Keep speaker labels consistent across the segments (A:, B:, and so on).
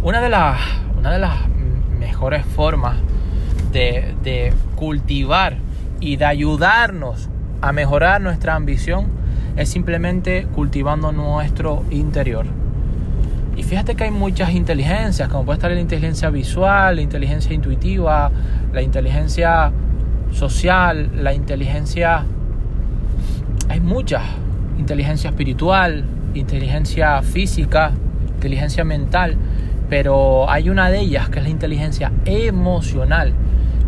A: Una de las, una de las mejores formas de, de cultivar y de ayudarnos a mejorar nuestra ambición es simplemente cultivando nuestro interior. Y fíjate que hay muchas inteligencias, como puede estar la inteligencia visual, la inteligencia intuitiva, la inteligencia social, la inteligencia... Hay muchas. Inteligencia espiritual, inteligencia física, inteligencia mental, pero hay una de ellas que es la inteligencia emocional,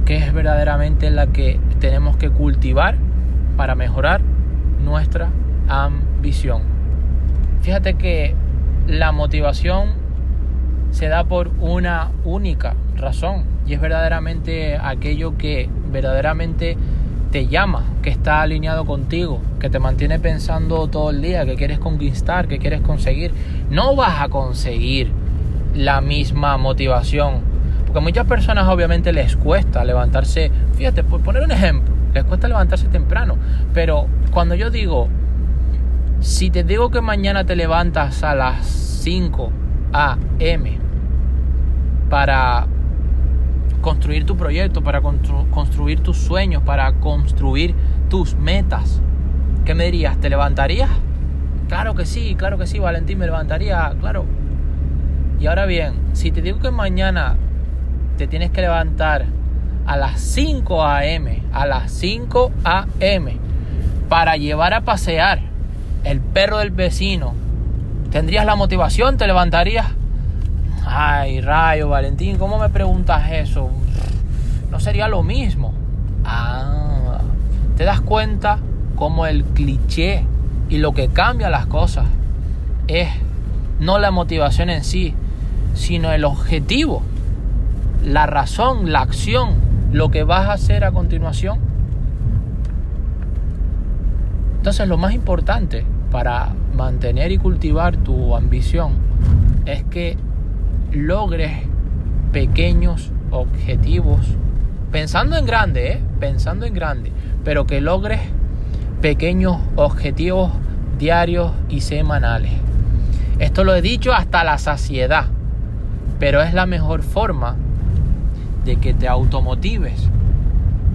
A: que es verdaderamente la que tenemos que cultivar para mejorar nuestra ambición. Fíjate que la motivación se da por una única razón y es verdaderamente aquello que verdaderamente te llama, que está alineado contigo, que te mantiene pensando todo el día, que quieres conquistar, que quieres conseguir. No vas a conseguir la misma motivación, porque a muchas personas obviamente les cuesta levantarse, fíjate, por poner un ejemplo, les cuesta levantarse temprano, pero cuando yo digo, si te digo que mañana te levantas a las 5 a.m. para construir tu proyecto, para construir tus sueños, para construir tus metas, ¿qué me dirías? ¿Te levantarías? Claro que sí, claro que sí, Valentín, me levantaría, claro. Y ahora bien, si te digo que mañana te tienes que levantar a las 5 a.m., a las 5 a.m., para llevar a pasear el perro del vecino, ¿tendrías la motivación? ¿Te levantarías? Ay, rayo, Valentín, ¿cómo me preguntas eso? No sería lo mismo. Ah, ¿te das cuenta cómo el cliché y lo que cambia las cosas es no la motivación en sí, sino el objetivo, la razón, la acción, lo que vas a hacer a continuación? Entonces lo más importante para mantener y cultivar tu ambición es que logres pequeños objetivos, pensando en grande, ¿eh? pensando en grande, pero que logres pequeños objetivos diarios y semanales. Esto lo he dicho hasta la saciedad, pero es la mejor forma de que te automotives.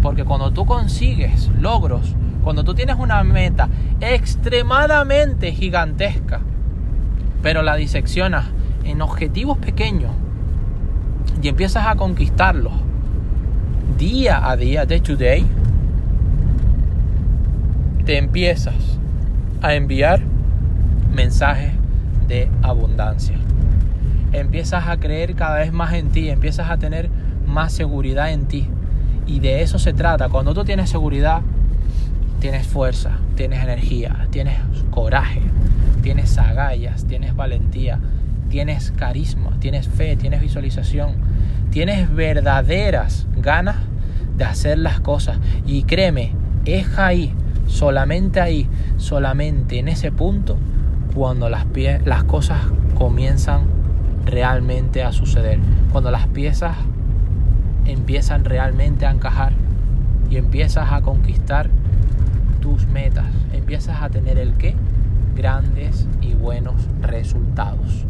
A: Porque cuando tú consigues logros cuando tú tienes una meta extremadamente gigantesca, pero la diseccionas en objetivos pequeños y empiezas a conquistarlos día a día, day to day, te empiezas a enviar mensajes de abundancia. Empiezas a creer cada vez más en ti, empiezas a tener más seguridad en ti. Y de eso se trata. Cuando tú tienes seguridad, tienes fuerza, tienes energía, tienes coraje, tienes agallas, tienes valentía, tienes carisma, tienes fe, tienes visualización, tienes verdaderas ganas de hacer las cosas. Y créeme, es ahí, solamente ahí, solamente en ese punto, cuando las, las cosas comienzan realmente a suceder. Cuando las piezas empiezan realmente a encajar y empiezas a conquistar tus metas, empiezas a tener el qué? Grandes y buenos resultados.